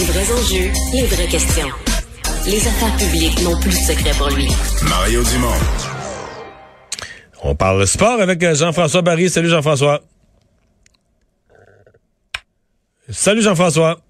Les vrais enjeux, les vraies questions. Les affaires publiques n'ont plus de secret pour lui. Mario Dumont. On parle sport avec euh, Jean-François Barry. Salut Jean-François. Salut Jean-François.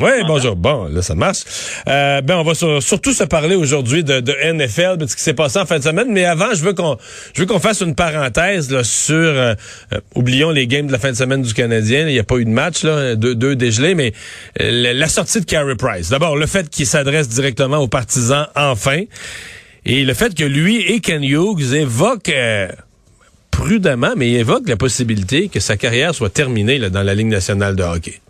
Oui. Bonjour. Bon, là, ça marche. Euh, ben, on va sur- surtout se parler aujourd'hui de, de NFL, de ce qui s'est passé en fin de semaine. Mais avant, je veux qu'on, je veux qu'on fasse une parenthèse là, sur, euh, euh, oublions les games de la fin de semaine du Canadien. Il n'y a pas eu de match, là, deux, deux dégelés, mais euh, la, la sortie de Carey Price. D'abord, le fait qu'il s'adresse directement aux partisans, enfin, et le fait que lui et Ken Hughes évoquent euh, prudemment, mais évoquent la possibilité que sa carrière soit terminée là, dans la Ligue nationale de hockey.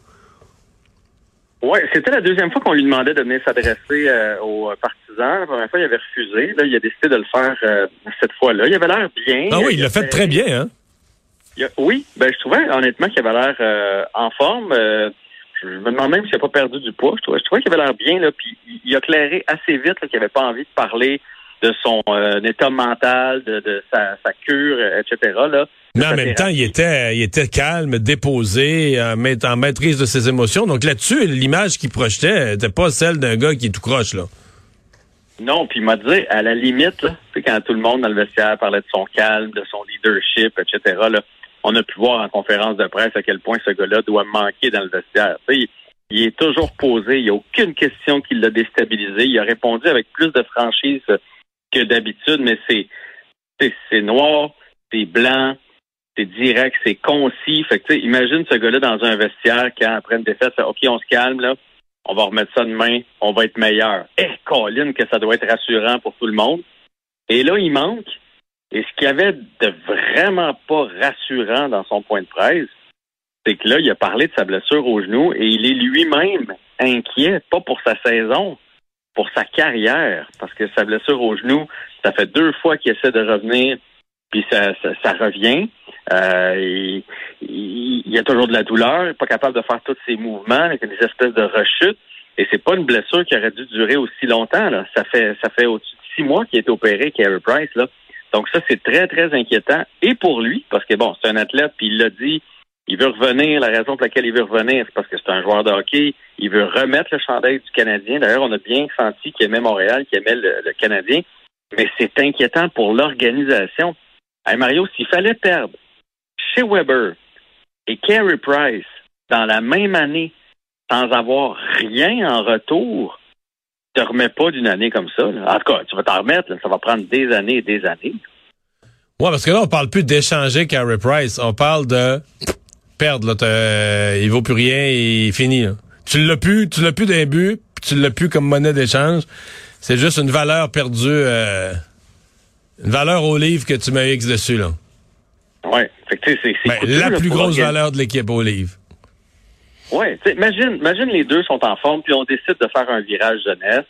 Oui, c'était la deuxième fois qu'on lui demandait de venir s'adresser euh, aux partisans. La première fois, il avait refusé. Là, il a décidé de le faire euh, cette fois-là. Il avait l'air bien. Ah oui, il l'a fait très bien, hein? Il a- oui, ben je trouvais honnêtement qu'il avait l'air euh, en forme. Euh, je me demande même s'il n'a pas perdu du poids. Je trouvais, je trouvais qu'il avait l'air bien. Là, puis il- a clairé assez vite qu'il n'avait pas envie de parler de son euh, état mental, de, de sa, sa cure, etc. Là. Mais en même temps, il était, il était calme, déposé, en, maît- en maîtrise de ses émotions. Donc là-dessus, l'image qu'il projetait n'était pas celle d'un gars qui est tout croche, là. Non, puis il m'a dit, à la limite, là, quand tout le monde dans le vestiaire parlait de son calme, de son leadership, etc., là, on a pu voir en conférence de presse à quel point ce gars-là doit manquer dans le vestiaire. Il, il est toujours posé, il n'y a aucune question qui l'a déstabilisé. Il a répondu avec plus de franchise que d'habitude, mais c'est noir, c'est blanc, c'est direct, c'est concis. Imagine ce gars-là dans un vestiaire quand, après une défaite, fait, OK, on se calme. On va remettre ça demain, on va être meilleur. Eh, que ça doit être rassurant pour tout le monde. Et là, il manque. Et ce qu'il y avait de vraiment pas rassurant dans son point de presse, c'est que là, il a parlé de sa blessure au genou et il est lui-même inquiet, pas pour sa saison, pour sa carrière, parce que sa blessure au genou, ça fait deux fois qu'il essaie de revenir, puis ça, ça, ça revient. Euh, il, y a toujours de la douleur, il n'est pas capable de faire tous ses mouvements, avec des espèces de rechutes. Et c'est pas une blessure qui aurait dû durer aussi longtemps. Là. Ça fait ça fait au-dessus de six mois qu'il été opéré, Carey Price. Là. Donc ça, c'est très, très inquiétant. Et pour lui, parce que bon, c'est un athlète, puis il l'a dit, il veut revenir. La raison pour laquelle il veut revenir, c'est parce que c'est un joueur de hockey. Il veut remettre le chandail du Canadien. D'ailleurs, on a bien senti qu'il aimait Montréal, qu'il aimait le, le Canadien. Mais c'est inquiétant pour l'organisation. Hey Mario, s'il fallait perdre chez Weber et Carey Price dans la même année sans avoir rien en retour, tu te remets pas d'une année comme ça. En tout cas, tu vas t'en remettre. Ça va prendre des années et des années. Ouais, parce que là, on parle plus d'échanger Carey Price. On parle de perdre, là. t'as- il vaut plus rien et fini. Tu l'as plus, tu l'as plus d'un but, tu l'as plus comme monnaie d'échange. C'est juste une valeur perdue, euh, une valeur au livre que tu mets X dessus, là. Fait que, sais, c'est, Ben, la là, plus grosse organiser- valeur de l'équipe au livre. Sais, imagine, imagine les deux sont en forme, puis on décide de faire un virage jeunesse,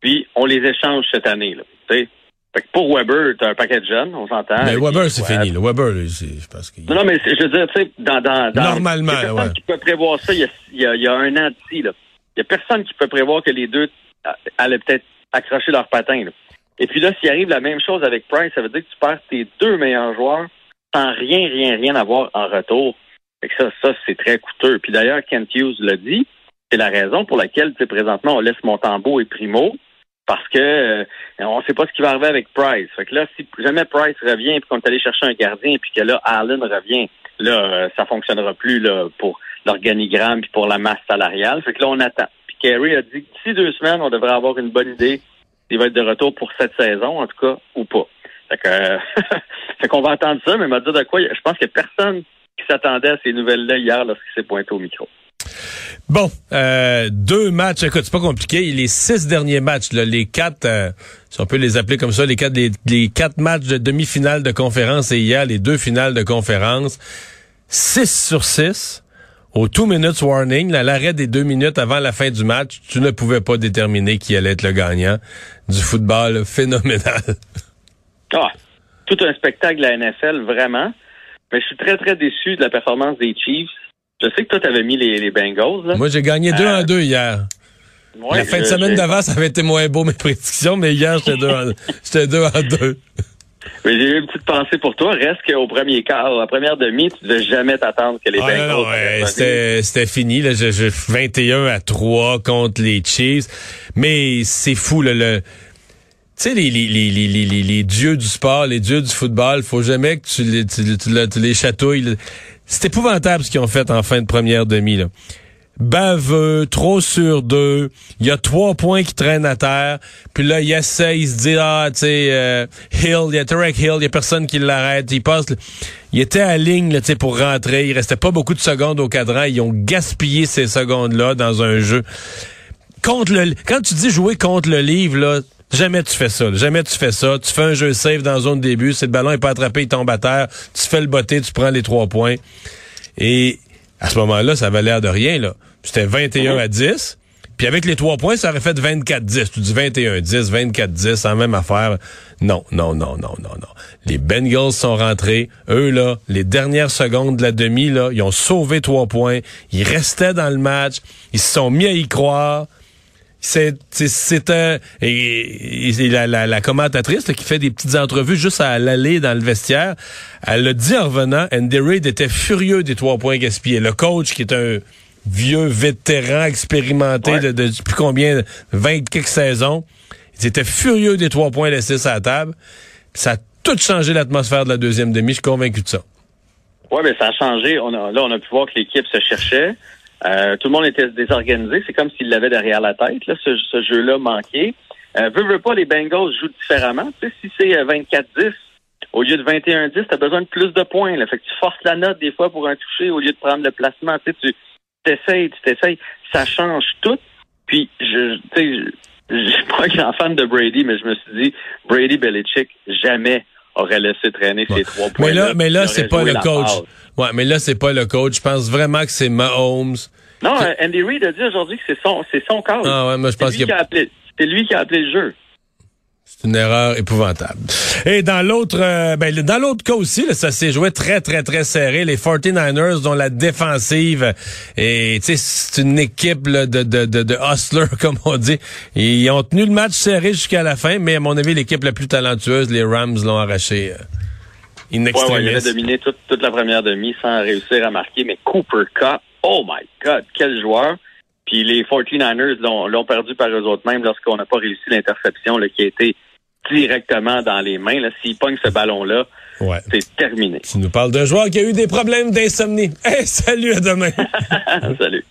puis on les échange cette année. Là, tu sais. fait que pour Weber, tu as un paquet de jeunes, on s'entend. Mais Weber, c'est fini, là. Weber, je pense qu'il... Non, non, mais je veux dire, tu sais, dans, dans, dans Normalement, il y a personne ouais. qui peut prévoir ça il y a, il y a, il y a un an d'ici. là. Il y a personne qui peut prévoir que les deux euh, allaient peut-être accrocher leur patin. là. Et puis là, s'il arrive la même chose avec Price, ça veut dire que tu perds tes deux meilleurs joueurs sans rien, rien, rien avoir en retour. Fait que ça, ça, c'est très coûteux. Puis d'ailleurs, Kent Hughes l'a dit, c'est la raison pour laquelle, présentement, on laisse Montembeau et Primo, parce que euh, on ne sait pas ce qui va arriver avec Price. Fait que là, si jamais Price revient et qu'on est allé chercher un gardien, puis que là, Allen revient, là, euh, ça fonctionnera plus là, pour l'organigramme puis pour la masse salariale. Fait que là, on attend. Puis Kerry a dit d'ici deux semaines, on devrait avoir une bonne idée s'il va être de retour pour cette saison, en tout cas, ou pas. Fait que, euh, fait qu'on va entendre ça, mais m'a dit de quoi, je pense que personne qui s'attendait à ces nouvelles-là hier lorsqu'il s'est pointé au micro. Bon, euh, deux matchs. Écoute, c'est pas compliqué. Les six derniers matchs, là, les quatre, euh, si on peut les appeler comme ça, les quatre, les, quatre matchs de demi-finale de conférence et hier les deux finales de conférence, 6 sur 6. Au two minutes warning, là, l'arrêt des deux minutes avant la fin du match, tu ne pouvais pas déterminer qui allait être le gagnant du football phénoménal. Ah, tout un spectacle de la NFL, vraiment. Mais je suis très, très déçu de la performance des Chiefs. Je sais que toi, tu avais mis les, les Bengals. Là. Moi, j'ai gagné deux Euh, en deux hier. Ouais, la fin de semaine d'avant, ça avait été moins beau mes prédictions, mais hier, j'étais deux, en, j'étais deux en deux. Mais j'ai eu une petite pensée pour toi. Reste qu'au premier quart, la première demi, tu devais jamais t'attendre que les Ah, Bengals... non, non, ouais, c'était c'était fini. Là, je, je- 21 à 3 contre les Chiefs. Mais c'est fou, là, le... Tu sais, les, les, les, les, les, dieux du sport, les dieux du football, faut jamais que tu les, tu, tu- tu les chatouilles. C'est épouvantable ce qu'ils ont fait en fin de première demi. Là. Baveux, trop sur deux. Il y a trois points qui traînent à terre. Puis là, il essaie, il se dit, ah, tu sais, euh, Hill, il y a Tarek Hill, il y a personne qui l'arrête. Il passe, il était à ligne, là, pour rentrer. Il restait pas beaucoup de secondes au cadran. Ils ont gaspillé ces secondes-là dans un jeu. Contre le, quand tu dis jouer contre le livre, là, jamais tu fais ça. Jamais tu fais ça. Tu fais un jeu safe dans la zone début. Si le ballon est pas attrapé, il tombe à terre. Tu fais le botté, tu prends les trois points. Et à ce moment-là, ça avait l'air de rien, là. C'était 21 à 10. Puis avec les trois points, ça aurait fait 24-10. Tu dis 21-10, 24-10, en même affaire. Non, non, non, non, non, non. Les Bengals sont rentrés. Eux, là, les dernières secondes de la demi, là, ils ont sauvé trois points. Ils restaient dans le match. Ils se sont mis à y croire. C'était et, la, la, la commentatrice là, qui fait des petites entrevues juste à l'aller dans le vestiaire. Elle a dit en revenant, Andy Reid était furieux des trois points gaspillés. Le coach qui est un vieux vétéran expérimenté Ouais. de, de depuis combien 20 quelques saisons, il était furieux des trois points laissés à la table. Ça a tout changé l'atmosphère de la deuxième demi. Je suis convaincu de ça. Oui, mais ça a changé. On a, là, on a pu voir que l'équipe se cherchait. Euh, tout le monde était désorganisé. C'est comme s'il l'avait derrière la tête, là, ce, ce jeu-là manqué. Euh, veux, veux pas, les Bengals jouent différemment. Tu sais, si c'est euh, 24-10, au lieu de 21-10, tu as besoin de plus de points. Là. Fait que tu forces la note des fois pour un toucher au lieu de prendre le placement. Tu sais, tu t'essayes, tu t'essayes. Ça change tout. Puis, je, tu sais, je, suis pas un grand fan de Brady, mais je me suis dit, Brady Belichick, jamais aurait laissé traîner ces trois points. Mais là, mais là, c'est pas le coach. Ouais, mais là, c'est pas le coach. Je pense vraiment que c'est Mahomes. Non, euh, Andy Reid a dit aujourd'hui que c'est son, c'est son cas. Ah ouais, moi, je pense qu'il a- a appelé, c'est lui qui a appelé le jeu. C'est une erreur épouvantable. Et dans l'autre, euh, ben, dans l'autre cas aussi, là, ça s'est joué très, très, très serré. Les 49ers, dont la défensive, et c'est une équipe là, de, de, de, de hustlers, comme on dit. Ils ont tenu le match serré jusqu'à la fin, mais à mon avis, l'équipe la plus talentueuse, les Rams, l'ont arraché euh, in Ouais, ouais, il avait dominé toute, toute la première demi sans réussir à marquer. Mais Cooper Cup, oh my God, quel joueur. Puis les 49ers l'ont, l'ont perdu par eux autres mêmes lorsqu'on n'a pas réussi l'interception qui a été directement dans les mains. S'ils pognent ce ballon-là, Ouais. c'est terminé. Tu nous parles d'un joueur qui a eu des problèmes d'insomnie. Hey, salut, à demain. Salut.